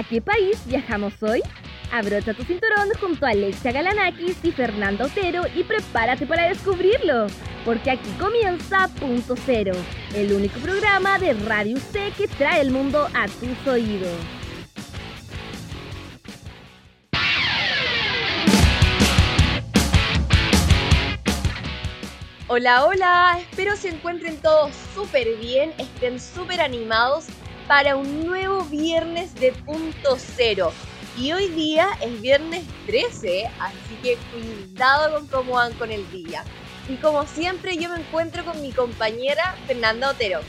¿A qué país viajamos hoy? Abrocha tu cinturón junto a Alexia Galanakis y Fernanda Otero y prepárate para descubrirlo, porque aquí comienza Punto Cero, el único programa de Radio C que trae el mundo a tus oídos. Hola, hola, espero se encuentren todos súper bien, estén súper animados para un nuevo viernes de punto cero. Y hoy día es viernes 13, así que cuidado con cómo van con el día. Y como siempre yo me encuentro con mi compañera Fernanda Otero.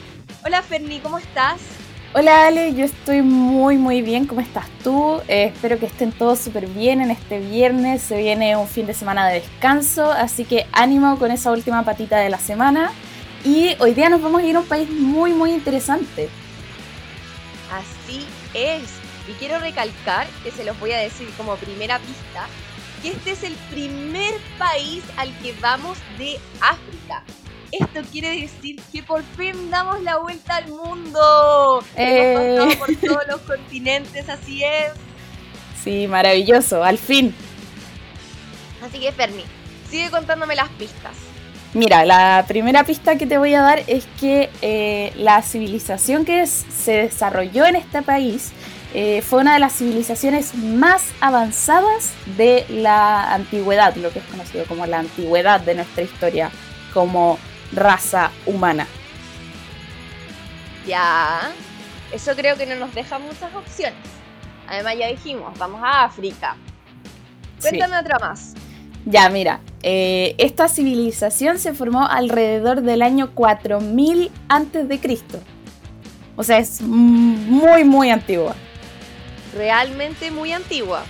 Hola Ferni, ¿cómo estás? Hola Ale, yo estoy muy muy bien, ¿cómo estás tú? Eh, espero que estén todos súper bien en este viernes, se viene un fin de semana de descanso, así que ánimo con esa última patita de la semana. Y hoy día nos vamos a ir a un país muy muy interesante. Así es, y quiero recalcar, que se los voy a decir como primera pista, que este es el primer país al que vamos de África. Esto quiere decir que por fin damos la vuelta al mundo. Eh. Hemos pasado por todos los continentes, así es. Sí, maravilloso, al fin. Así que Fermi, sigue contándome las pistas. Mira, la primera pista que te voy a dar es que eh, la civilización que es- se desarrolló en este país eh, fue una de las civilizaciones más avanzadas de la antigüedad, lo que es conocido como la antigüedad de nuestra historia como raza humana. Ya, eso creo que no nos deja muchas opciones. Además ya dijimos, vamos a África. Sí. Cuéntame otra más. Ya, mira, eh, esta civilización se formó alrededor del año 4000 antes de Cristo. O sea, es muy, muy antigua. Realmente muy antigua.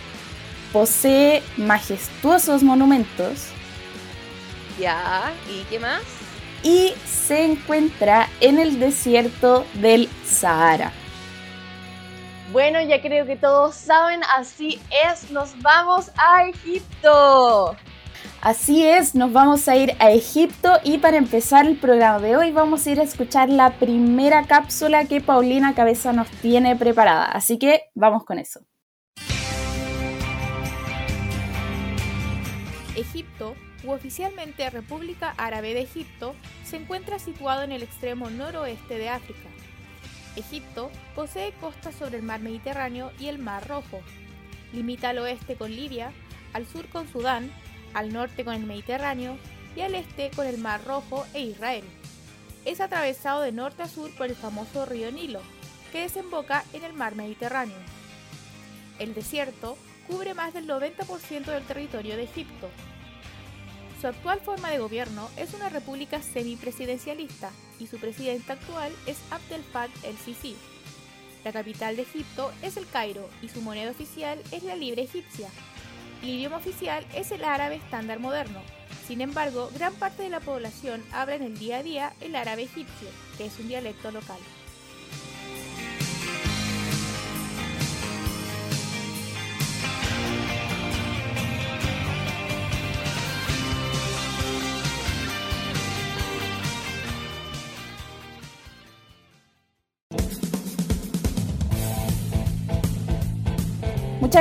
Posee majestuosos monumentos Ya, ¿y qué más? y se encuentra en el desierto del Sahara. Bueno, ya creo que todos saben, así es, nos vamos a Egipto. Así es, nos vamos a ir a Egipto y para empezar el programa de hoy vamos a ir a escuchar la primera cápsula que Paulina Cabeza nos tiene preparada. Así que vamos con eso. Egipto, u oficialmente República Árabe de Egipto, se encuentra situado en el extremo noroeste de África. Egipto posee costas sobre el mar Mediterráneo y el Mar Rojo. Limita al oeste con Libia, al sur con Sudán, al norte con el Mediterráneo y al este con el Mar Rojo e Israel. Es atravesado de norte a sur por el famoso río Nilo, que desemboca en el mar Mediterráneo. El desierto cubre más del 90% del territorio de Egipto. Su actual forma de gobierno es una república semipresidencialista y su presidente actual es Abdel Fattah el-Sisi. La capital de Egipto es el Cairo y su moneda oficial es la libra egipcia. El idioma oficial es el árabe estándar moderno. Sin embargo, gran parte de la población habla en el día a día el árabe egipcio, que es un dialecto local.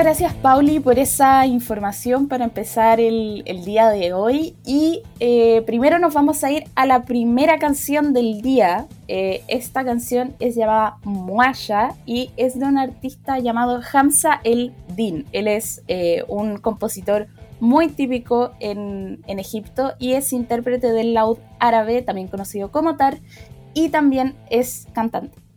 Muchas gracias Pauli por esa información para empezar el, día de hoy. Y eh, primero nos vamos a ir a la primera canción del día. Eh, esta canción es llamada Muasha y es de un artista llamado Hamza El Din. Él es eh, un compositor muy típico en, en Egipto y es intérprete del laúd árabe, también conocido como tar, y también es cantante.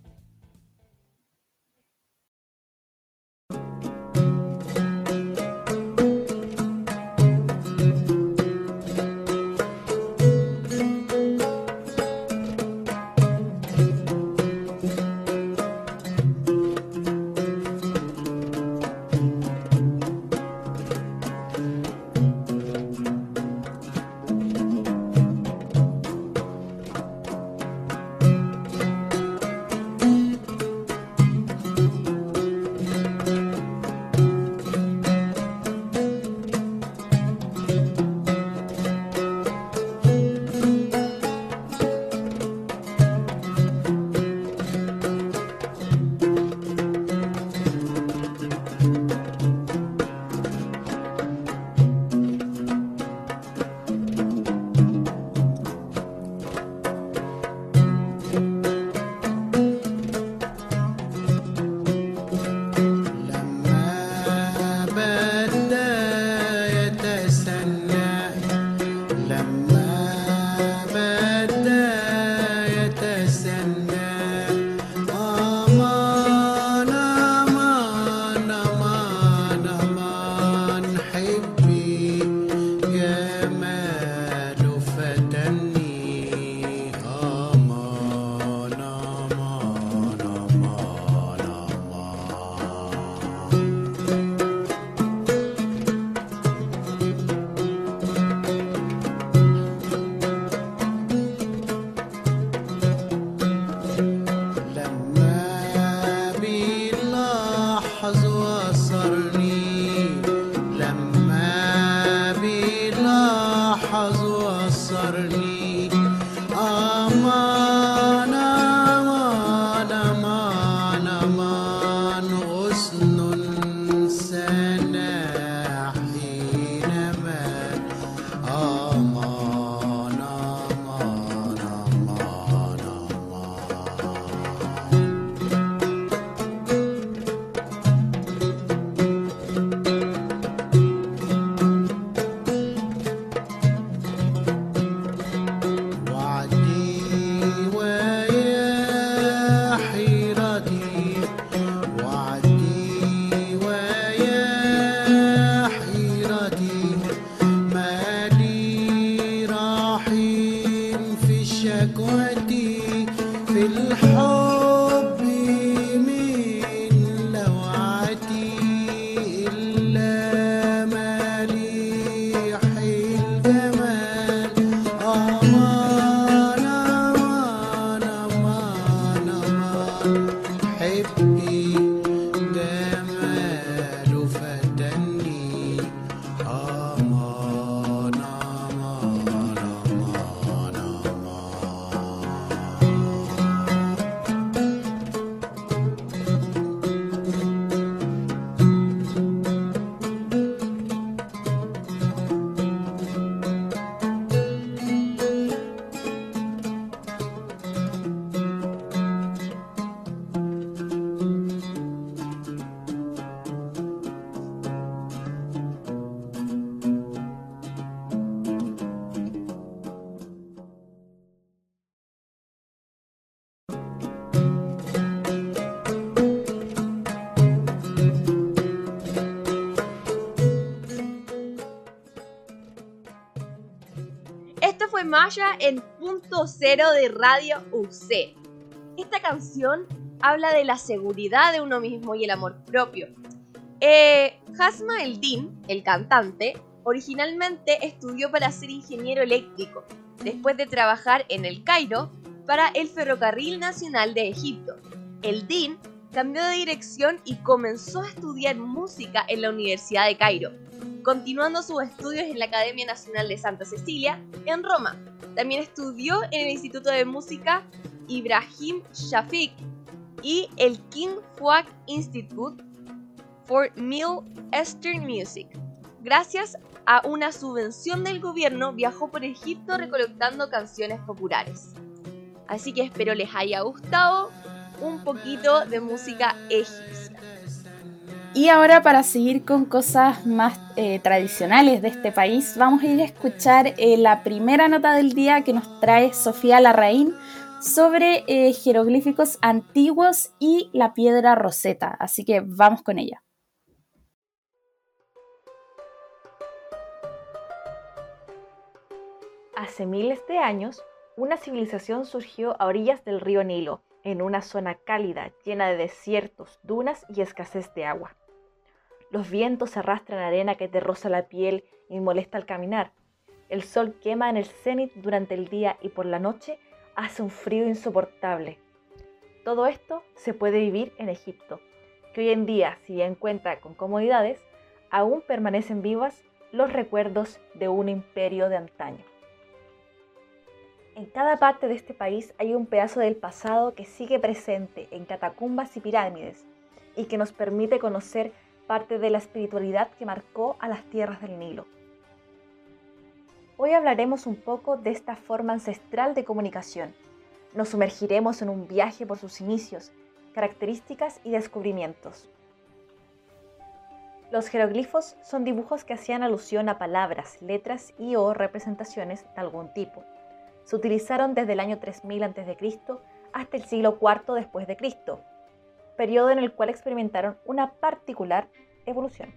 De Radio UC. Esta canción habla de la seguridad de uno mismo y el amor propio. Eh, Hasma Eldin, el cantante, originalmente estudió para ser ingeniero eléctrico, después de trabajar en el Cairo para el Ferrocarril Nacional de Egipto. Eldin cambió de dirección y comenzó a estudiar música en la Universidad de Cairo, continuando sus estudios en la Academia Nacional de Santa Cecilia en Roma. También estudió en el Instituto de Música Ibrahim Shafiq y el King Fouad Institute for Middle Eastern Music. Gracias a una subvención del gobierno viajó por Egipto recolectando canciones populares. Así que espero les haya gustado un poquito de música egipcia. Y ahora para seguir con cosas más eh, tradicionales de este país, vamos a ir a escuchar eh, la primera nota del día que nos trae Sofía Larraín sobre eh, jeroglíficos antiguos y la piedra roseta. Así que vamos con ella. Hace miles de años, una civilización surgió a orillas del río Nilo, en una zona cálida, llena de desiertos, dunas y escasez de agua. Los vientos arrastran arena que te roza la piel y molesta al caminar. El sol quema en el cenit durante el día y por la noche hace un frío insoportable. Todo esto se puede vivir en Egipto, que hoy en día, si bien cuenta con comodidades, aún permanecen vivas los recuerdos de un imperio de antaño. En cada parte de este país hay un pedazo del pasado que sigue presente en catacumbas y pirámides y que nos permite conocer parte de la espiritualidad que marcó a las tierras del Nilo. Hoy hablaremos un poco de esta forma ancestral de comunicación. Nos sumergiremos en un viaje por sus inicios, características y descubrimientos. Los jeroglifos son dibujos que hacían alusión a palabras, letras y o representaciones de algún tipo se utilizaron desde el año 3000 a.C. hasta el siglo IV después de Cristo, periodo en el cual experimentaron una particular evolución.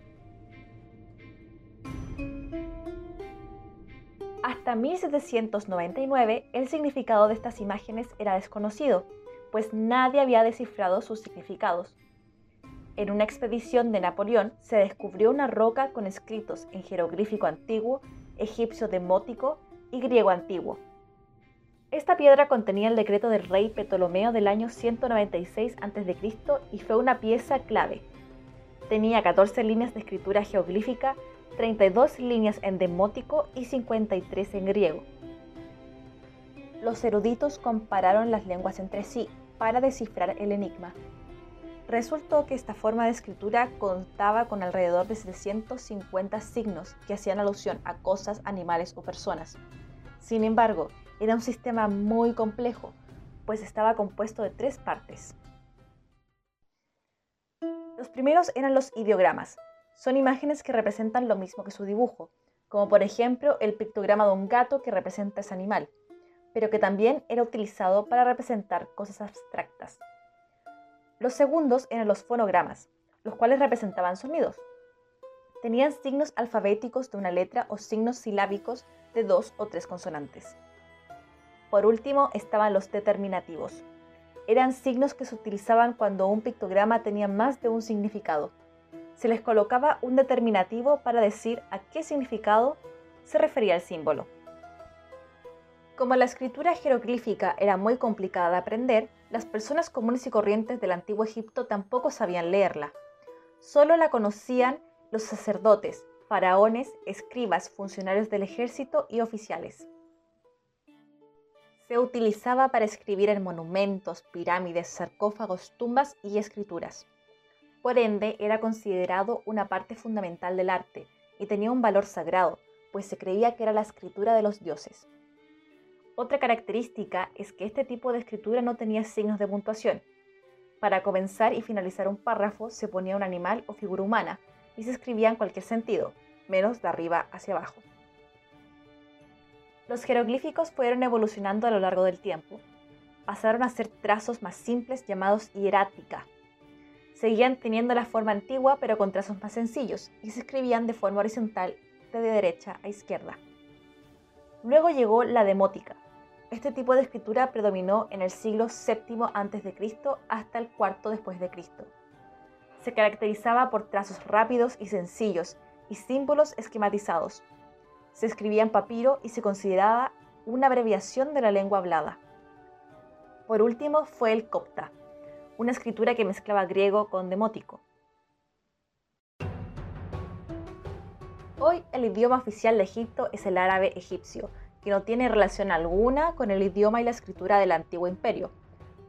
Hasta 1799 el significado de estas imágenes era desconocido, pues nadie había descifrado sus significados. En una expedición de Napoleón se descubrió una roca con escritos en jeroglífico antiguo, egipcio demótico y griego antiguo, esta piedra contenía el decreto del rey Ptolomeo del año 196 a.C. y fue una pieza clave. Tenía 14 líneas de escritura geoglífica, 32 líneas en demótico y 53 en griego. Los eruditos compararon las lenguas entre sí para descifrar el enigma. Resultó que esta forma de escritura contaba con alrededor de 750 signos que hacían alusión a cosas, animales o personas. Sin embargo, era un sistema muy complejo, pues estaba compuesto de tres partes. Los primeros eran los ideogramas. Son imágenes que representan lo mismo que su dibujo, como por ejemplo el pictograma de un gato que representa ese animal, pero que también era utilizado para representar cosas abstractas. Los segundos eran los fonogramas, los cuales representaban sonidos. Tenían signos alfabéticos de una letra o signos silábicos de dos o tres consonantes. Por último estaban los determinativos. Eran signos que se utilizaban cuando un pictograma tenía más de un significado. Se les colocaba un determinativo para decir a qué significado se refería el símbolo. Como la escritura jeroglífica era muy complicada de aprender, las personas comunes y corrientes del antiguo Egipto tampoco sabían leerla. Solo la conocían los sacerdotes, faraones, escribas, funcionarios del ejército y oficiales. Se utilizaba para escribir en monumentos, pirámides, sarcófagos, tumbas y escrituras. Por ende, era considerado una parte fundamental del arte y tenía un valor sagrado, pues se creía que era la escritura de los dioses. Otra característica es que este tipo de escritura no tenía signos de puntuación. Para comenzar y finalizar un párrafo se ponía un animal o figura humana y se escribía en cualquier sentido, menos de arriba hacia abajo. Los jeroglíficos fueron evolucionando a lo largo del tiempo. Pasaron a ser trazos más simples llamados hierática. Seguían teniendo la forma antigua pero con trazos más sencillos y se escribían de forma horizontal de derecha a izquierda. Luego llegó la demótica, este tipo de escritura predominó en el siglo VII a.C. hasta el IV después de Cristo. Se caracterizaba por trazos rápidos y sencillos y símbolos esquematizados. Se escribía en papiro y se consideraba una abreviación de la lengua hablada. Por último fue el copta, una escritura que mezclaba griego con demótico. Hoy el idioma oficial de Egipto es el árabe egipcio, que no tiene relación alguna con el idioma y la escritura del antiguo imperio,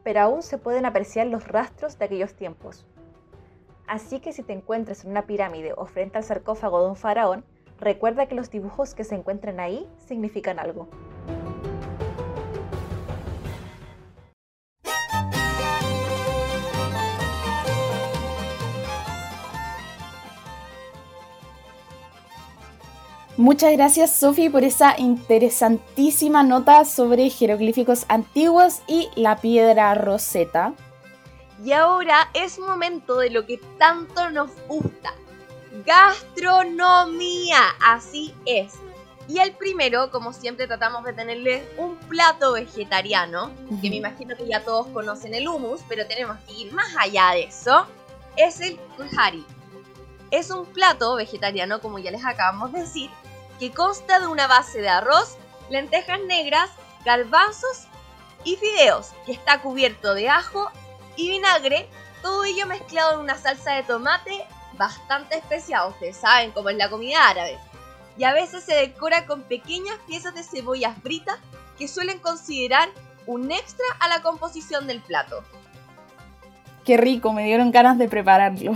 pero aún se pueden apreciar los rastros de aquellos tiempos. Así que si te encuentras en una pirámide o frente al sarcófago de un faraón, recuerda que los dibujos que se encuentran ahí significan algo. Muchas gracias Sofi por esa interesantísima nota sobre jeroglíficos antiguos y la piedra roseta. Y ahora es momento de lo que tanto nos gusta. Gastronomía, así es. Y el primero, como siempre tratamos de tenerle un plato vegetariano, que me imagino que ya todos conocen el hummus, pero tenemos que ir más allá de eso, es el kuhari. Es un plato vegetariano, como ya les acabamos de decir, que consta de una base de arroz, lentejas negras, garbanzos y fideos, que está cubierto de ajo y vinagre, todo ello mezclado en una salsa de tomate bastante especial, ustedes saben cómo es la comida árabe. Y a veces se decora con pequeñas piezas de cebollas fritas que suelen considerar un extra a la composición del plato. Qué rico, me dieron ganas de prepararlo.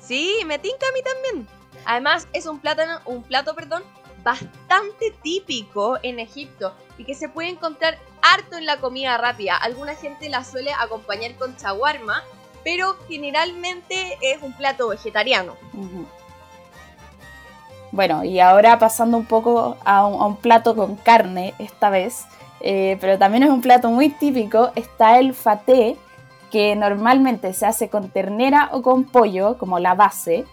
Sí, me tinca a mí también. Además, es un, plátano, un plato perdón, bastante típico en Egipto y que se puede encontrar harto en la comida rápida. Alguna gente la suele acompañar con chaguarma, pero generalmente es un plato vegetariano. Bueno, y ahora pasando un poco a un, plato con carne esta vez, eh, pero también es un plato muy típico, está el faté, que normalmente se hace con ternera o con pollo como la base,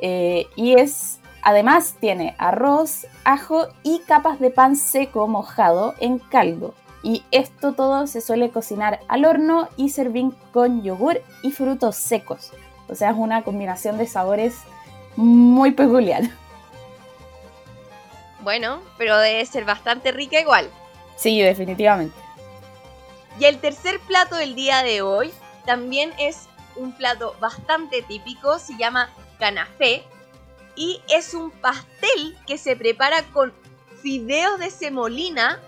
eh, y es, además tiene arroz, ajo y capas de pan seco mojado en caldo. Y esto todo se suele cocinar al horno y servir con yogur y frutos secos. O sea, es una combinación de sabores muy peculiar. Bueno, pero debe ser bastante rica igual. Sí, definitivamente. Y el tercer plato del día de hoy también es un plato bastante típico, se llama canafé y es un pastel que se prepara con fideos de semolina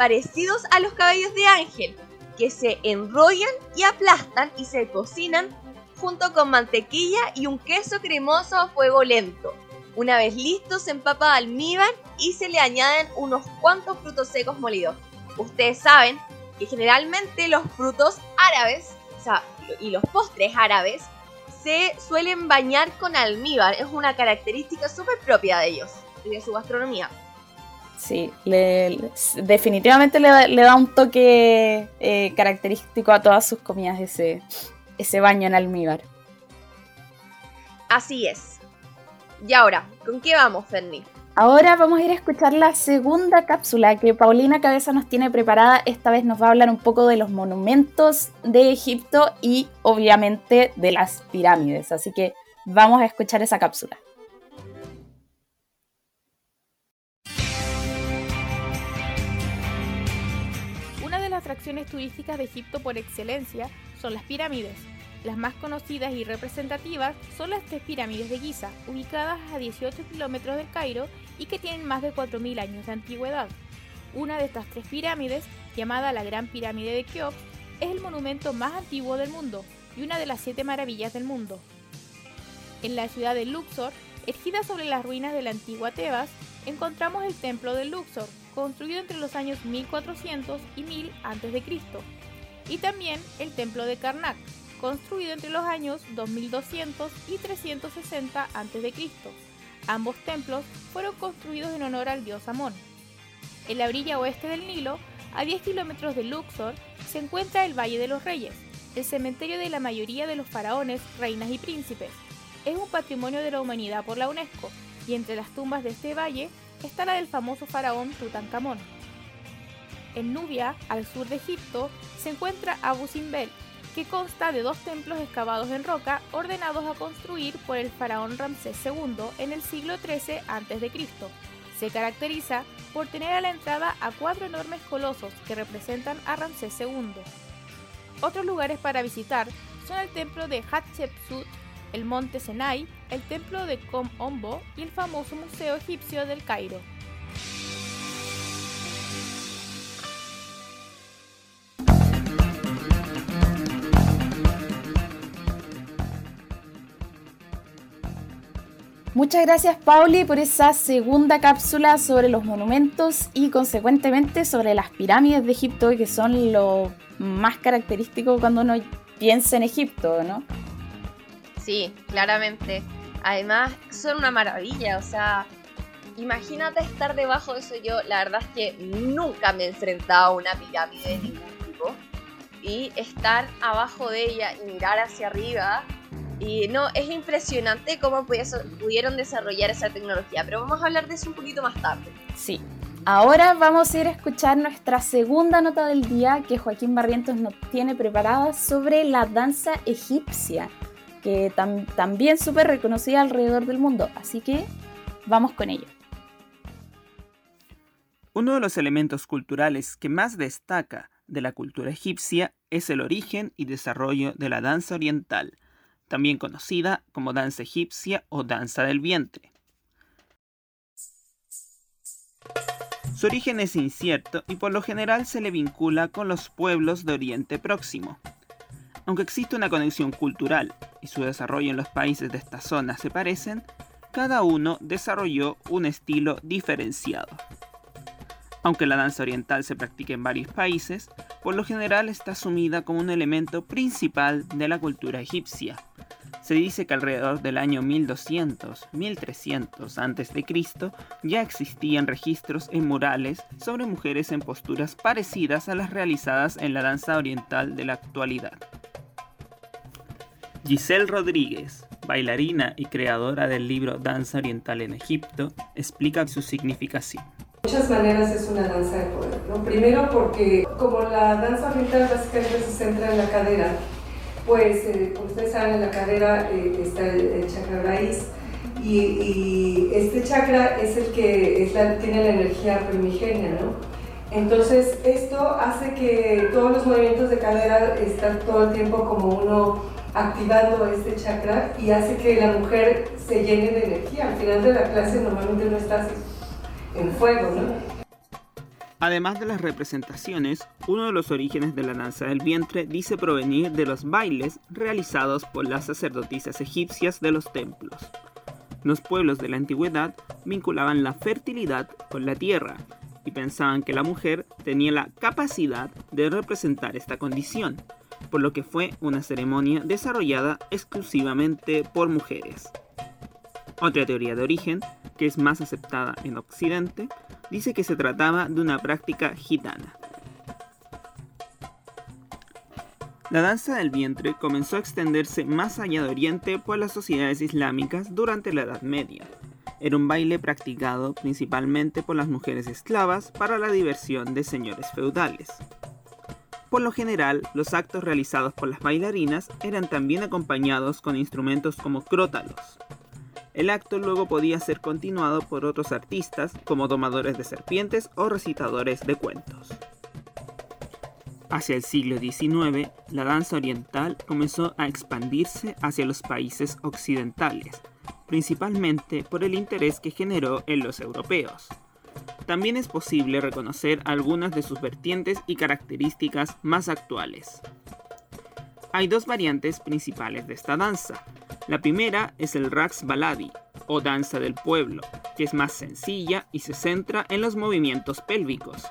parecidos a los cabellos de ángel, que se enrollan y aplastan y se cocinan junto con mantequilla y un queso cremoso a fuego lento. Una vez listo, se empapa de almíbar y se le añaden unos cuantos frutos secos molidos. Ustedes saben que generalmente los frutos árabes, o sea, y los postres árabes, se suelen bañar con almíbar. Es una característica súper propia de ellos y de su gastronomía. Sí, le- le- definitivamente le, da- le da un toque eh, característico a todas sus comidas ese, ese baño en almíbar. Así es. Y ahora, ¿con qué vamos, Ferni? Ahora vamos a ir a escuchar la segunda cápsula que Paulina Cabeza nos tiene preparada. Esta vez nos va a hablar un poco de los monumentos de Egipto y obviamente de las pirámides. Así que vamos a escuchar esa cápsula. Atracciones turísticas de Egipto por excelencia son las pirámides. Las más conocidas y representativas son las tres pirámides de Giza, ubicadas a 18 kilómetros del Cairo y que tienen más de 4.000 años de antigüedad. Una de estas tres pirámides, llamada la Gran Pirámide de Keops, es el monumento más antiguo del mundo y una de las siete maravillas del mundo. En la ciudad de Luxor, erigida sobre las ruinas de la antigua Tebas, encontramos el templo de Luxor, construido entre los años 1400 y 1000 a.C., y también el templo de Karnak, construido entre los años 2200 y 360 a.C. Ambos templos fueron construidos en honor al dios Amón. En la orilla oeste del Nilo, a 10 kilómetros de Luxor, se encuentra el Valle de los Reyes, el cementerio de la mayoría de los faraones, reinas y príncipes. Es un patrimonio de la humanidad por la UNESCO, y entre las tumbas de este valle está la del famoso faraón Tutankamón. En Nubia, al sur de Egipto, se encuentra Abu Simbel, que consta de dos templos excavados en roca ordenados a construir por el faraón Ramsés II en el siglo XIII a.C. Se caracteriza por tener a la entrada a cuatro enormes colosos que representan a Ramsés II. Otros lugares para visitar son el templo de Hatshepsut, el monte Senai, el templo de Kom Ombo y el famoso Museo Egipcio del Cairo. Muchas gracias Pauli por esa segunda cápsula sobre los monumentos y consecuentemente sobre las pirámides de Egipto que son lo más característico cuando uno piensa en Egipto, ¿no? Sí, claramente. Además, son una maravilla, o sea, imagínate estar debajo de eso. Yo, la verdad es que nunca me he enfrentado a una pirámide de ningún tipo. Y estar abajo de ella y mirar hacia arriba. Y no, es impresionante cómo pudieron desarrollar esa tecnología. Pero vamos a hablar de eso un poquito más tarde. Sí. Ahora vamos a ir a escuchar nuestra segunda nota del día que Joaquín Barrientos nos tiene preparada sobre la danza egipcia, que tam- también súper reconocida alrededor del mundo. Así que vamos con ello. Uno de los elementos culturales que más destaca de la cultura egipcia es el origen y desarrollo de la danza oriental, también conocida como danza egipcia o danza del vientre. Su origen es incierto y por lo general se le vincula con los pueblos de Oriente Próximo. Aunque existe una conexión cultural y su desarrollo en los países de esta zona se parecen, cada uno desarrolló un estilo diferenciado. Aunque la danza oriental se practica en varios países, por lo general está asumida como un elemento principal de la cultura egipcia. Se dice que alrededor del año 1200-1300 a.C. ya existían registros en murales sobre mujeres en posturas parecidas a las realizadas en la danza oriental de la actualidad. Giselle Rodríguez, bailarina y creadora del libro Danza Oriental en Egipto, explica su significación. muchas maneras es una danza de poder. ¿no? Primero porque como la danza oriental básicamente se centra en la cadera, pues eh, como ustedes saben en la cadera eh, está el, el chakra raíz y, y este chakra es el que es la- tiene la energía primigenia, ¿no? Entonces esto hace que todos los movimientos de cadera están todo el tiempo como uno activando este chakra y hace que la mujer se llene de energía. Al final de la clase normalmente no estás en fuego, ¿no? Además de las representaciones, uno de los orígenes de la danza del vientre dice provenir de los bailes realizados por las sacerdotisas egipcias de los templos. Los pueblos de la antigüedad vinculaban la fertilidad con la tierra y pensaban que la mujer tenía la capacidad de representar esta condición, por lo que fue una ceremonia desarrollada exclusivamente por mujeres. Otra teoría de origen, que es más aceptada en Occidente, dice que se trataba de una práctica gitana. La danza del vientre comenzó a extenderse más allá de Oriente por las sociedades islámicas durante la Edad Media. Era un baile practicado principalmente por las mujeres esclavas para la diversión de señores feudales. Por lo general, los actos realizados por las bailarinas eran también acompañados con instrumentos como crótalos, el acto luego podía ser continuado por otros artistas como domadores de serpientes o recitadores de cuentos. Hacia el siglo XIX, la danza oriental comenzó a expandirse hacia los países occidentales, principalmente por el interés que generó en los europeos. También es posible reconocer algunas de sus vertientes y características más actuales. Hay dos variantes principales de esta danza, la primera es el Rax Baladi, o danza del pueblo, que es más sencilla y se centra en los movimientos pélvicos.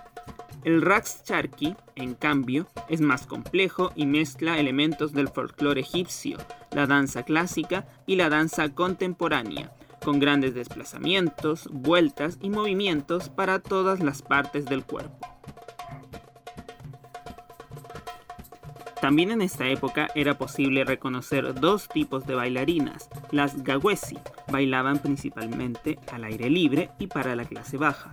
El Rax Charki, en cambio, es más complejo y mezcla elementos del folclore egipcio, la danza clásica y la danza contemporánea, con grandes desplazamientos, vueltas y movimientos para todas las partes del cuerpo. También en esta época era posible reconocer dos tipos de bailarinas. Las gawesi bailaban principalmente al aire libre y para la clase baja.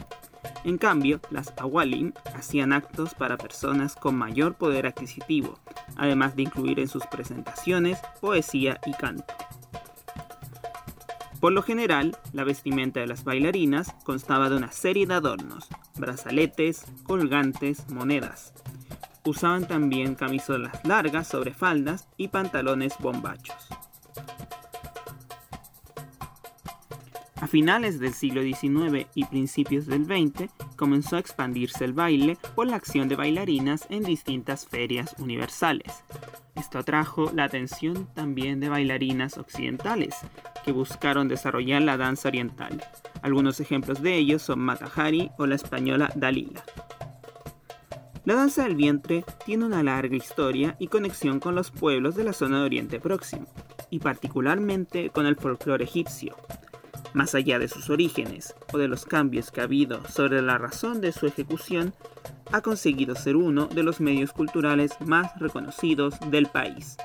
En cambio, las awalim hacían actos para personas con mayor poder adquisitivo, además de incluir en sus presentaciones poesía y canto. Por lo general, la vestimenta de las bailarinas constaba de una serie de adornos, brazaletes, colgantes, monedas, Usaban también camisolas largas sobre faldas y pantalones bombachos. A finales del siglo XIX y principios del XX comenzó a expandirse el baile por la acción de bailarinas en distintas ferias universales. Esto atrajo la atención también de bailarinas occidentales, que buscaron desarrollar la danza oriental. Algunos ejemplos de ellos son Matahari o la española Dalila. La danza del vientre tiene una larga historia y conexión con los pueblos de la zona de Oriente Próximo, y particularmente con el folclore egipcio. Más allá de sus orígenes o de los cambios que ha habido sobre la razón de su ejecución, ha conseguido ser uno de los medios culturales más reconocidos del país.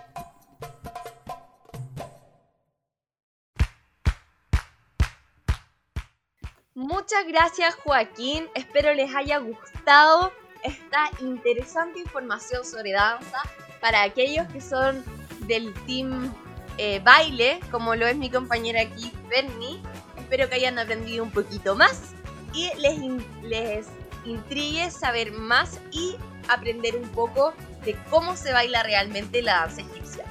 Muchas gracias Joaquín, espero les haya gustado esta interesante información sobre danza para aquellos que son del team eh, baile, como lo es mi compañera aquí, Bernie. Espero que hayan aprendido un poquito más y les, les intrigue saber más y aprender un poco de cómo se baila realmente la danza egipcia.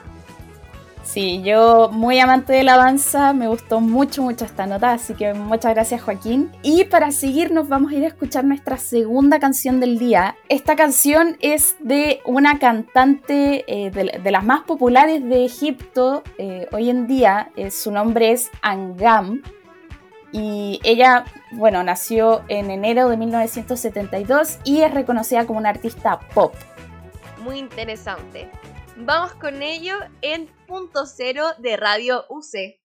Sí, yo muy amante de la danza, me gustó mucho, mucho esta nota, así que muchas gracias Joaquín. Y para seguir nos vamos a ir a escuchar nuestra segunda canción del día. Esta canción es de una cantante eh, de, las más populares de Egipto eh, hoy en día, eh, su nombre es Angam. Y ella, bueno, nació en enero de 1972 y es reconocida como una artista pop. Muy interesante. Vamos con ello en punto cero de Radio UC.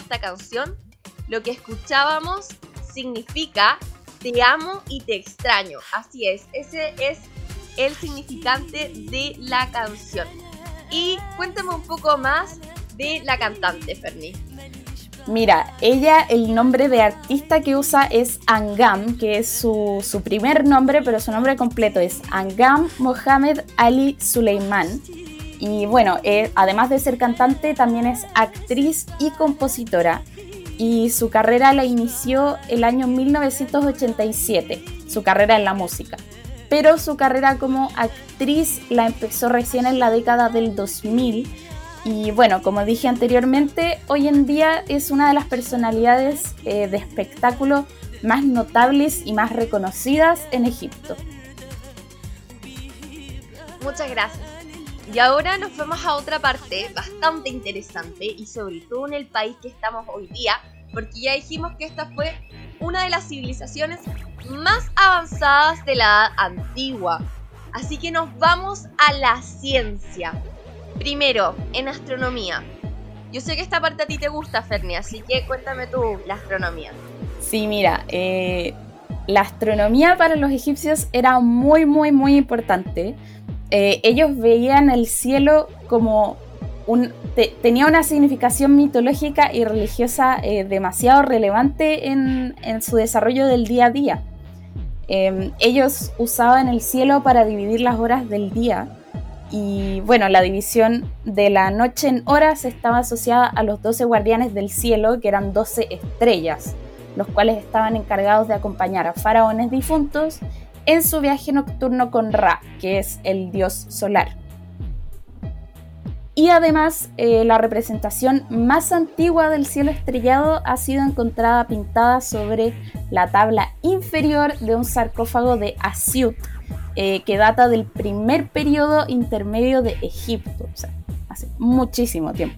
Esta canción. Lo que escuchábamos significa te amo y te extraño. Así es, ese es el significante de la canción. Y cuéntame un poco más de la cantante, Ferni. Mira, ella el nombre de artista que usa es Angam, que es su, su primer nombre, pero su nombre completo es Angam Mohamed Ali Suleiman. Y bueno, eh, además de ser cantante, también es actriz y compositora. Y su carrera la inició el año 1987, su carrera en la música. Pero su carrera como actriz la empezó recién en la década del 2000 y bueno, como dije anteriormente, hoy en día es una de las personalidades eh, de espectáculo más notables y más reconocidas en Egipto. Muchas gracias. Y ahora nos vamos a otra parte bastante interesante y sobre todo en el país que estamos hoy día, porque ya dijimos que esta fue una de las civilizaciones más avanzadas de la edad antigua. Así que nos vamos a la ciencia. Primero, en astronomía. Yo sé que esta parte a ti te gusta, Ferni, así que cuéntame tú la astronomía. Sí, mira, eh, la astronomía para los egipcios era muy, muy, muy importante. Eh, ellos veían el cielo como tenía una significación mitológica y religiosa eh, demasiado relevante en, su desarrollo del día a día. Eh, ellos usaban el cielo para dividir las horas del día y bueno, la división de la noche en horas estaba asociada a los 12 guardianes del cielo, que eran 12 estrellas, los cuales estaban encargados de acompañar a faraones difuntos en su viaje nocturno con Ra, que es el dios solar. Y además, eh, la representación más antigua del cielo estrellado ha sido encontrada pintada sobre la tabla inferior de un sarcófago de Asiut, eh, que data del primer periodo intermedio de Egipto, o sea, hace muchísimo tiempo.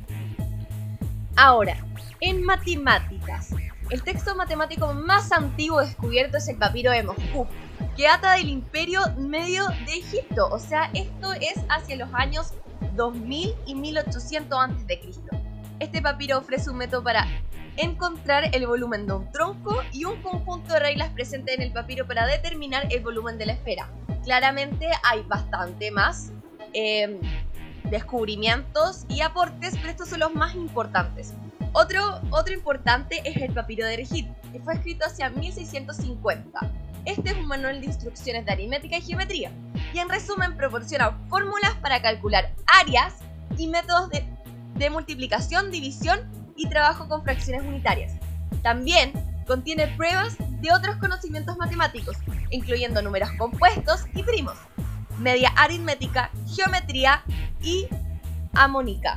Ahora, en matemáticas, el texto matemático más antiguo descubierto es el papiro de Moscú, que data del imperio medio de Egipto, o sea, esto es hacia los años 2000 y 1800 a.C. Este papiro ofrece un método para encontrar el volumen de un tronco y un conjunto de reglas presentes en el papiro para determinar el volumen de la esfera. Claramente hay bastante más eh, descubrimientos y aportes, pero estos son los más importantes. Otro, otro importante es el papiro de Regit, que fue escrito hacia 1650. Este es un manual de instrucciones de aritmética y geometría, y en resumen proporciona fórmulas para calcular áreas y métodos de, multiplicación, división y trabajo con fracciones unitarias. También contiene pruebas de otros conocimientos matemáticos, incluyendo números compuestos y primos, media aritmética, geometría y amónica,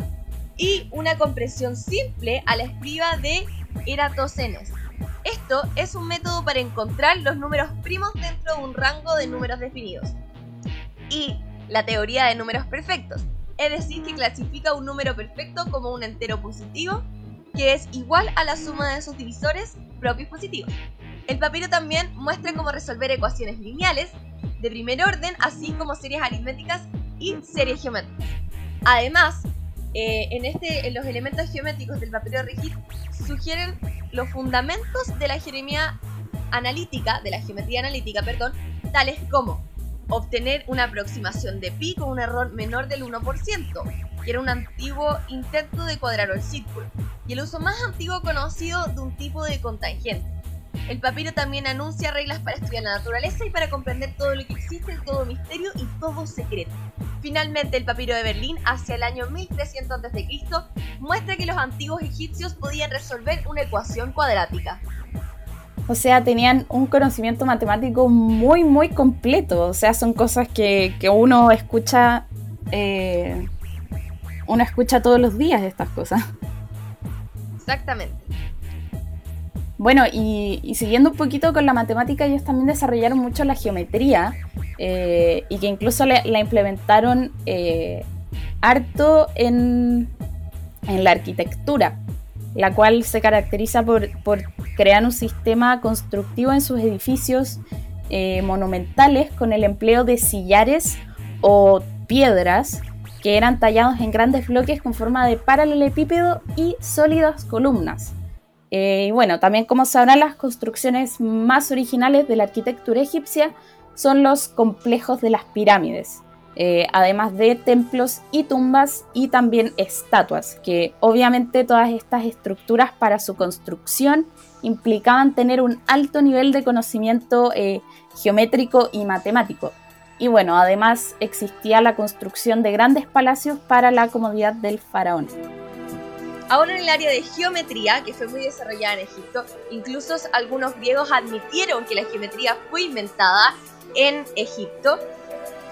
y una compresión simple a la escriba de Eratosthenes. Esto es un método para encontrar los números primos dentro de un rango de números definidos. Y la teoría de números perfectos, es decir, que clasifica un número perfecto como un entero positivo que es igual a la suma de sus divisores propios positivos. El papiro también muestra cómo resolver ecuaciones lineales de primer orden, así como series aritméticas y series geométricas. Además, eh, en, este, en los elementos geométricos del papiro Rigid sugieren los fundamentos de la geometría analítica, de la geometría analítica, perdón, tales como obtener una aproximación de pi con un error menor del 1%, que era un antiguo intento de cuadrar el círculo, y el uso más antiguo conocido de un tipo de contangente. El papiro también anuncia reglas para estudiar la naturaleza y para comprender todo lo que existe, todo misterio y todo secreto. Finalmente, el papiro de Berlín, hacia el año 1300 a.C., muestra que los antiguos egipcios podían resolver una ecuación cuadrática. O sea, tenían un conocimiento matemático muy, muy completo. O sea, son cosas que, que uno escucha. eh, uno escucha todos los días estas cosas. Exactamente. Bueno, y, siguiendo un poquito con la matemática, ellos también desarrollaron mucho la geometría eh, y que incluso le- la implementaron eh, harto en, la arquitectura, la cual se caracteriza por, por crear un sistema constructivo en sus edificios eh, monumentales con el empleo de sillares o piedras que eran tallados en grandes bloques con forma de paralelepípedo y sólidas columnas. Eh, y bueno, también como sabrán, las construcciones más originales de la arquitectura egipcia son los complejos de las pirámides, eh, además de templos y tumbas y también estatuas, que obviamente todas estas estructuras para su construcción implicaban tener un alto nivel de conocimiento eh, geométrico y matemático. Y bueno, además existía la construcción de grandes palacios para la comodidad del faraón. Ahora en el área de geometría, que fue muy desarrollada en Egipto, incluso algunos griegos admitieron que la geometría fue inventada en Egipto.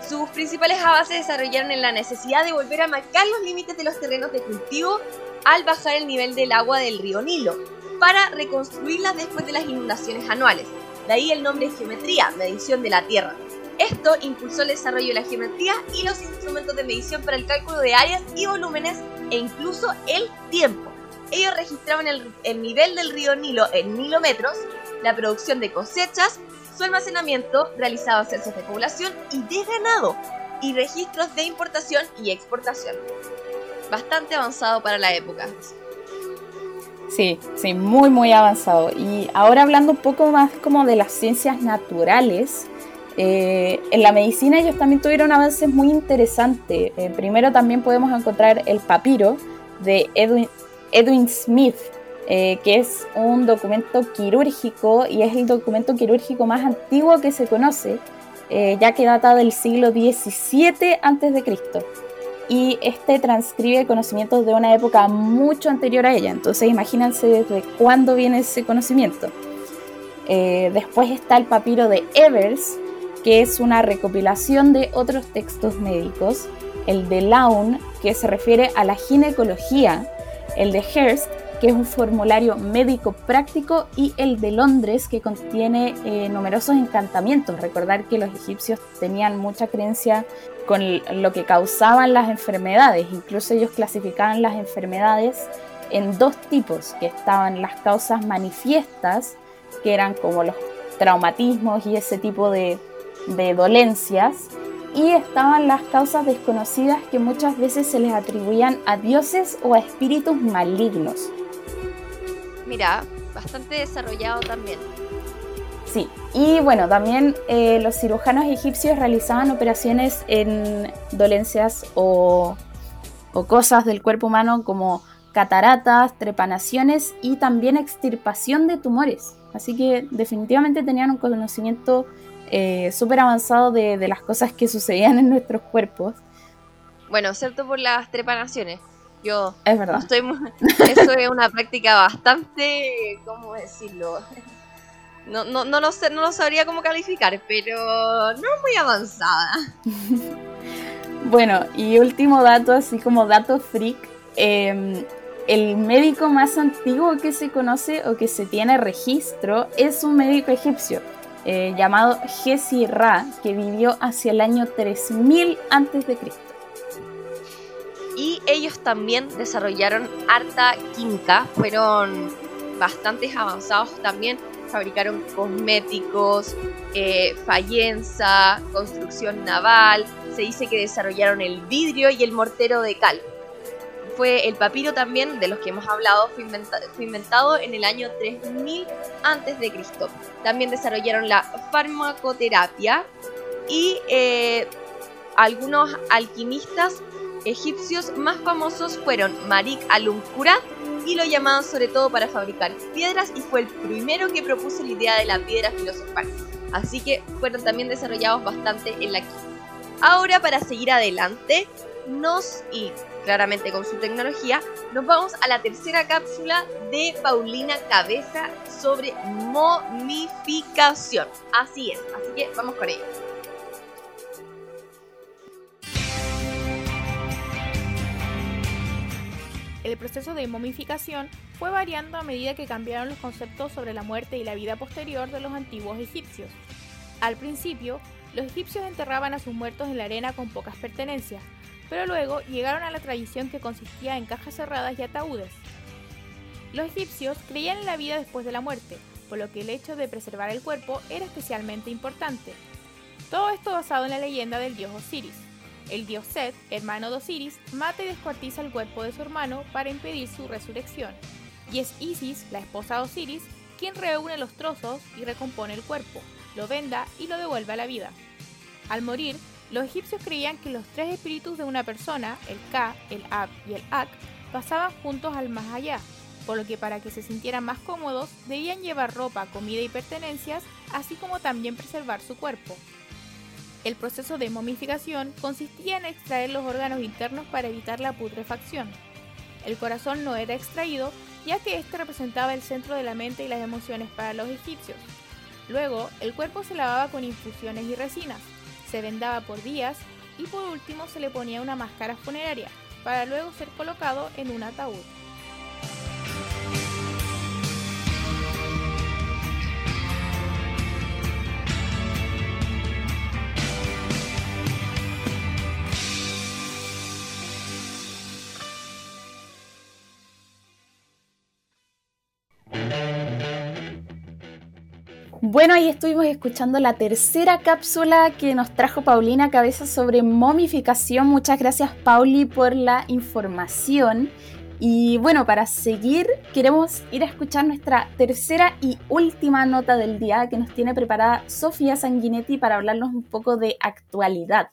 Sus principales avances desarrollaron en la necesidad de volver a marcar los límites de los terrenos de cultivo al bajar el nivel del agua del río Nilo, para reconstruirlas después de las inundaciones anuales. De ahí el nombre geometría, medición de la tierra. Esto impulsó el desarrollo de la geometría y los instrumentos de medición para el cálculo de áreas y volúmenes e incluso el tiempo. Ellos registraban el, el nivel del río Nilo en milómetros, la producción de cosechas, su almacenamiento, realizaban censos de población y de ganado, y registros de importación y exportación. Bastante avanzado para la época. Sí, sí, muy, muy avanzado. Y ahora hablando un poco más como de las ciencias naturales, eh, en la medicina ellos también tuvieron avances muy interesantes. Eh, primero también podemos encontrar el papiro de Edwin, Edwin Smith, eh, que es un documento quirúrgico y es el documento quirúrgico más antiguo que se conoce, eh, ya que data del siglo XVII a.C. Y este transcribe conocimientos de una época mucho anterior a ella. Entonces imagínense desde cuándo viene ese conocimiento. Eh, después está el papiro de Evers, que es una recopilación de otros textos médicos. El de Laun, que se refiere a la ginecología, el de Hearst, que es un formulario médico práctico, y el de Londres, que contiene eh, numerosos encantamientos. Recordar que los egipcios tenían mucha creencia con lo que causaban las enfermedades, incluso ellos clasificaban las enfermedades en dos tipos, que estaban las causas manifiestas, que eran como los traumatismos y ese tipo de, de dolencias, y estaban las causas desconocidas que muchas veces se les atribuían a dioses o a espíritus malignos. Mira, bastante desarrollado también. Sí, y bueno, también eh, los cirujanos egipcios realizaban operaciones en dolencias o, o cosas del cuerpo humano como cataratas, trepanaciones y también extirpación de tumores. Así que definitivamente tenían un conocimiento eh, súper avanzado de, de las cosas que sucedían en nuestros cuerpos. Bueno, excepto por las trepanaciones. Yo Es verdad. estoy. Eso es una práctica bastante... ¿Cómo decirlo? No, no, no, lo sé, no lo sabría cómo calificar, pero no muy avanzada. Bueno, y último dato, así como dato freak, eh, el médico más antiguo que se conoce o que se tiene registro es un médico egipcio eh, llamado Gesi que vivió hacia el año 3000 a.C. Y ellos también desarrollaron harta química, fueron bastante avanzados también, fabricaron cosméticos, eh, construcción naval, se dice que desarrollaron el vidrio y el mortero de cal. Fue el papiro también, de los que hemos hablado, fue, inventa- fue inventado en el año 3000 antes de Cristo. También desarrollaron la farmacoterapia y eh, algunos alquimistas egipcios más famosos fueron Marik Alum-Kurat y lo llamaban sobre todo para fabricar piedras y fue el primero que propuso la idea de la piedra filosofal. Así que fueron también desarrollados bastante en la química. Ahora para seguir adelante, nos y claramente con su tecnología, nos vamos a la tercera cápsula de Paulina Cabeza sobre momificación. Así es, así que vamos con ello. El proceso de momificación fue variando a medida que cambiaron los conceptos sobre la muerte y la vida posterior de los antiguos egipcios. Al principio, los egipcios enterraban a sus muertos en la arena con pocas pertenencias, pero luego llegaron a la tradición que consistía en cajas cerradas y ataúdes. Los egipcios creían en la vida después de la muerte, por lo que el hecho de preservar el cuerpo era especialmente importante. Todo esto basado en la leyenda del dios Osiris. El dios Set, hermano de Osiris, mata y descuartiza el cuerpo de su hermano para impedir su resurrección. Y es Isis, la esposa de Osiris, quien reúne los trozos y recompone el cuerpo, lo venda y lo devuelve a la vida. Al morir, los egipcios creían que los tres espíritus de una persona, el Ka, el Ab y el Ak, pasaban juntos al más allá, por lo que para que se sintieran más cómodos debían llevar ropa, comida y pertenencias, así como también preservar su cuerpo. El proceso de momificación consistía en extraer los órganos internos para evitar la putrefacción. El corazón no era extraído, ya que este representaba el centro de la mente y las emociones para los egipcios. Luego, el cuerpo se lavaba con infusiones y resinas, se vendaba por días y por último se le ponía una máscara funeraria, para luego ser colocado en un ataúd. Bueno, ahí estuvimos escuchando la tercera cápsula que nos trajo Paulina Cabeza sobre momificación. Muchas gracias, Pauli, por la información. Y bueno, para seguir, queremos ir a escuchar nuestra tercera y última nota del día que nos tiene preparada Sofía Sanguinetti para hablarnos un poco de actualidad.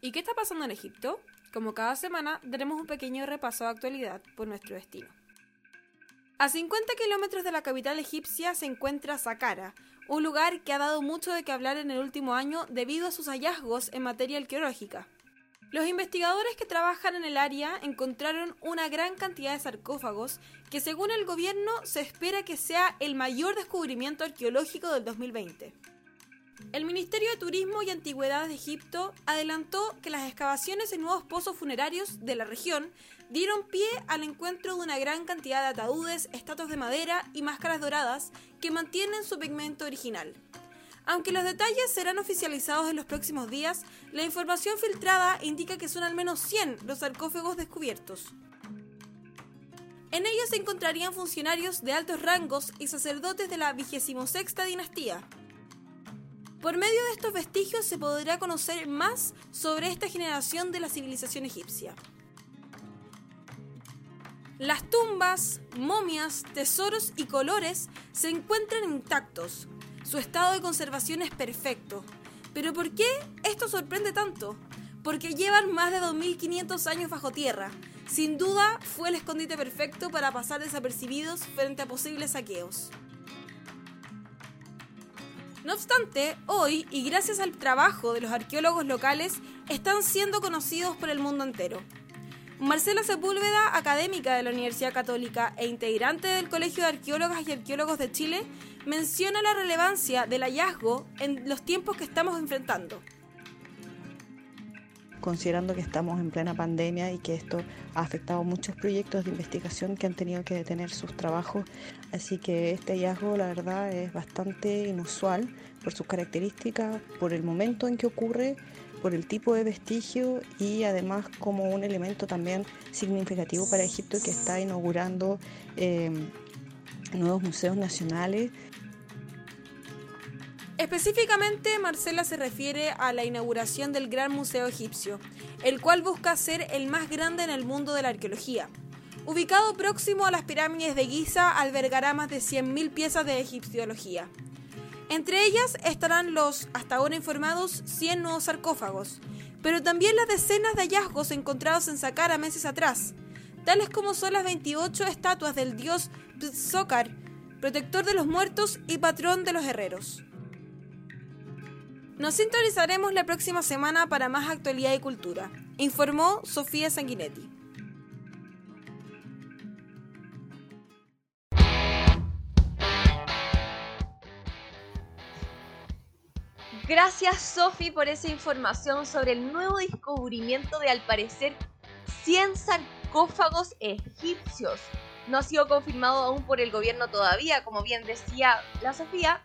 ¿Y qué está pasando en Egipto? Como cada semana, daremos un pequeño repaso de actualidad por nuestro destino. A 50 kilómetros de la capital egipcia se encuentra Saqqara, un lugar que ha dado mucho de qué hablar en el último año debido a sus hallazgos en materia arqueológica. Los investigadores que trabajan en el área encontraron una gran cantidad de sarcófagos que según el gobierno se espera que sea el mayor descubrimiento arqueológico del 2020. El Ministerio de Turismo y Antigüedades de Egipto adelantó que las excavaciones en nuevos pozos funerarios de la región dieron pie al encuentro de una gran cantidad de ataúdes, estatuas de madera y máscaras doradas que mantienen su pigmento original. Aunque los detalles serán oficializados en los próximos días, la información filtrada indica que son al menos 100 los sarcófagos descubiertos. En ellos se encontrarían funcionarios de altos rangos y sacerdotes de la XXVI dinastía. Por medio de estos vestigios se podrá conocer más sobre esta generación de la civilización egipcia. Las tumbas, momias, tesoros y colores se encuentran intactos. Su estado de conservación es perfecto. ¿Pero por qué esto sorprende tanto? Porque llevan más de 2500 años bajo tierra. Sin duda fue el escondite perfecto para pasar desapercibidos frente a posibles saqueos. No obstante, hoy, y gracias al trabajo de los arqueólogos locales, están siendo conocidos por el mundo entero. Marcela Sepúlveda, académica de la Universidad Católica e integrante del Colegio de Arqueólogas y Arqueólogos de Chile, menciona la relevancia del hallazgo en los tiempos que estamos enfrentando. considerando que estamos en plena pandemia y que esto ha afectado muchos proyectos de investigación que han tenido que detener sus trabajos. Así que este hallazgo, la verdad, es bastante inusual por sus características, por el momento en que ocurre, por el tipo de vestigio y además como un elemento también significativo para Egipto que está inaugurando eh, nuevos museos nacionales Específicamente, Marcela se refiere a la inauguración del Gran Museo Egipcio, el cual busca ser el más grande en el mundo de la arqueología. Ubicado próximo a las pirámides de Giza, albergará más de 100.000 piezas de egipciología. Entre ellas estarán los, hasta ahora informados, 100 nuevos sarcófagos, pero también las decenas de hallazgos encontrados en Saqqara meses atrás, tales como son las 28 estatuas del dios Tzócar, protector de los muertos y patrón de los herreros. Nos sintonizaremos la próxima semana para más actualidad y cultura, informó Sofía Sanguinetti. Gracias Sofi por esa información sobre el nuevo descubrimiento de al parecer 100 sarcófagos egipcios. No ha sido confirmado aún por el gobierno todavía, como bien decía la Sofía,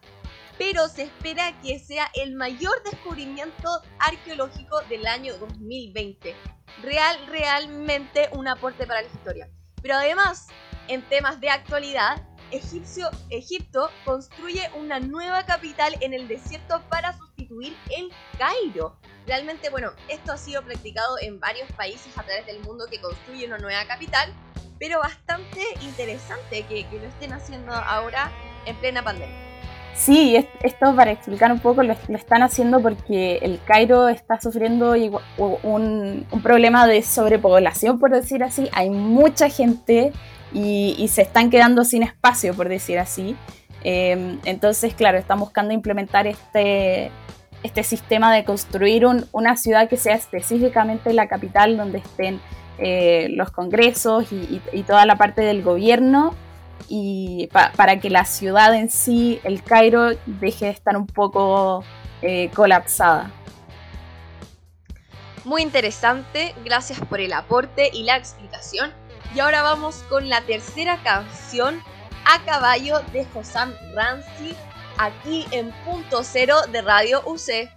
pero se espera que sea el mayor descubrimiento arqueológico del año 2020. Real, realmente un aporte para la historia. Pero además, en temas de actualidad, Egipcio, Egipto construye una nueva capital en el desierto para el Cairo. Realmente, bueno, esto ha sido practicado en varios países a través del mundo que construyen una nueva capital, pero bastante interesante que, lo estén haciendo ahora en plena pandemia. Sí, es- esto para explicar un poco lo, están haciendo porque el Cairo está sufriendo un, problema de sobrepoblación, por decir así. Hay mucha gente y, se están quedando sin espacio, por decir así. Eh, entonces, claro, están buscando implementar este, este sistema de construir un- una ciudad que sea específicamente la capital donde estén eh, los congresos y, y- toda la parte del gobierno y pa- para que la ciudad en sí, el Cairo, deje de estar un poco eh, colapsada. Muy interesante, gracias por el aporte y la explicación. Y ahora vamos con la tercera canción, A Caballo de Josam Ramsey, aquí en Punto Cero de Radio UC.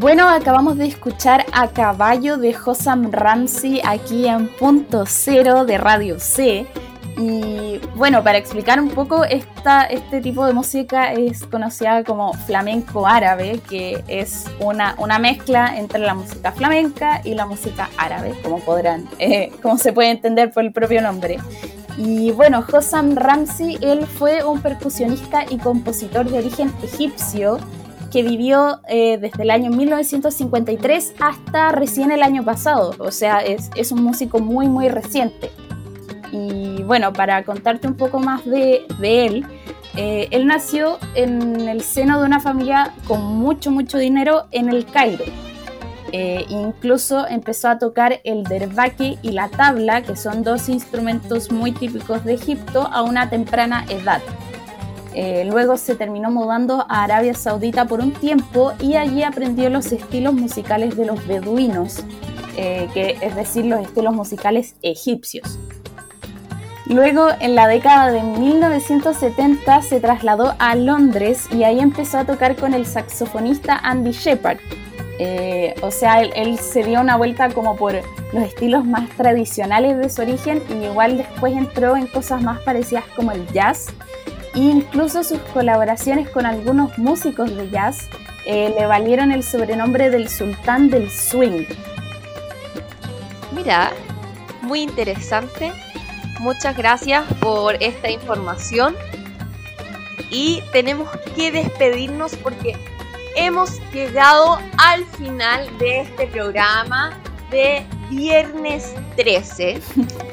Bueno, acabamos de escuchar a Caballo de Hossam Ramsey aquí en Punto Cero de Radio C. Y bueno, para explicar un poco, esta, este tipo de música es conocida como flamenco árabe, que es una, una mezcla entre la música flamenca y la música árabe, como podrán, eh, como se puede entender por el propio nombre. Y bueno, Hossam Ramsey, él fue un percusionista y compositor de origen egipcio que vivió eh, desde el año 1953 hasta recién el año pasado, o sea, es, es un músico muy, muy reciente. Y bueno, para contarte un poco más de, de él, eh, él nació en el seno de una familia con mucho, mucho dinero en el Cairo. Eh, incluso empezó a tocar el derbaki y la tabla, que son dos instrumentos muy típicos de Egipto, a una temprana edad. Eh, luego se terminó mudando a Arabia Saudita por un tiempo y allí aprendió los estilos musicales de los beduinos, eh, que es decir, los estilos musicales egipcios. Luego, en la década de 1970, se trasladó a Londres y ahí empezó a tocar con el saxofonista Andy Shepard. Eh, o sea, él, él, se dio una vuelta como por los estilos más tradicionales de su origen y igual después entró en cosas más parecidas como el jazz. Incluso sus colaboraciones con algunos músicos de jazz eh, le valieron el sobrenombre del sultán del swing. Mira, muy interesante. Muchas gracias por esta información. Y tenemos que despedirnos porque hemos llegado al final de este programa de viernes 13.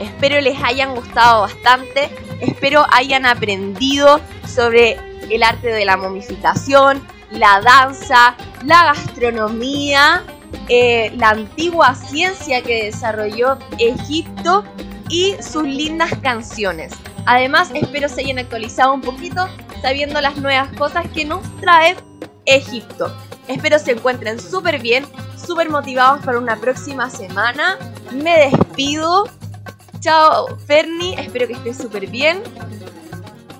Espero les hayan gustado bastante. Espero hayan aprendido sobre el arte de la momificación, la danza, la gastronomía, eh, la antigua ciencia que desarrolló Egipto y sus lindas canciones. Además, espero se hayan actualizado un poquito sabiendo las nuevas cosas que nos trae Egipto. Espero se encuentren súper bien, súper motivados para una próxima semana. Me despido. Chao, Ferni, espero que estés súper bien.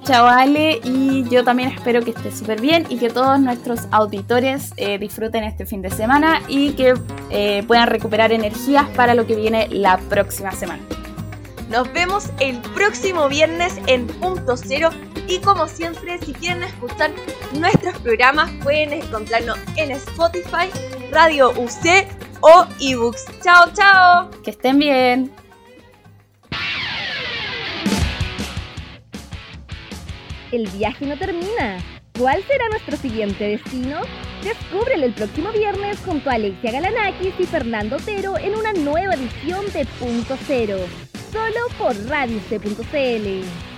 Chao Ale y yo también espero que estés súper bien y que todos nuestros auditores eh, disfruten este fin de semana y que eh, puedan recuperar energías para lo que viene la próxima semana. Nos vemos el próximo viernes en punto cero y como siempre si quieren escuchar nuestros programas pueden encontrarnos en Spotify, Radio UC o ebooks. Chao, chao. Que estén bien. El viaje no termina. ¿Cuál será nuestro siguiente destino? Descúbrelo el próximo viernes junto a Alexia Galanakis y Fernando Otero en una nueva edición de Punto Cero, solo por Radio C.cl.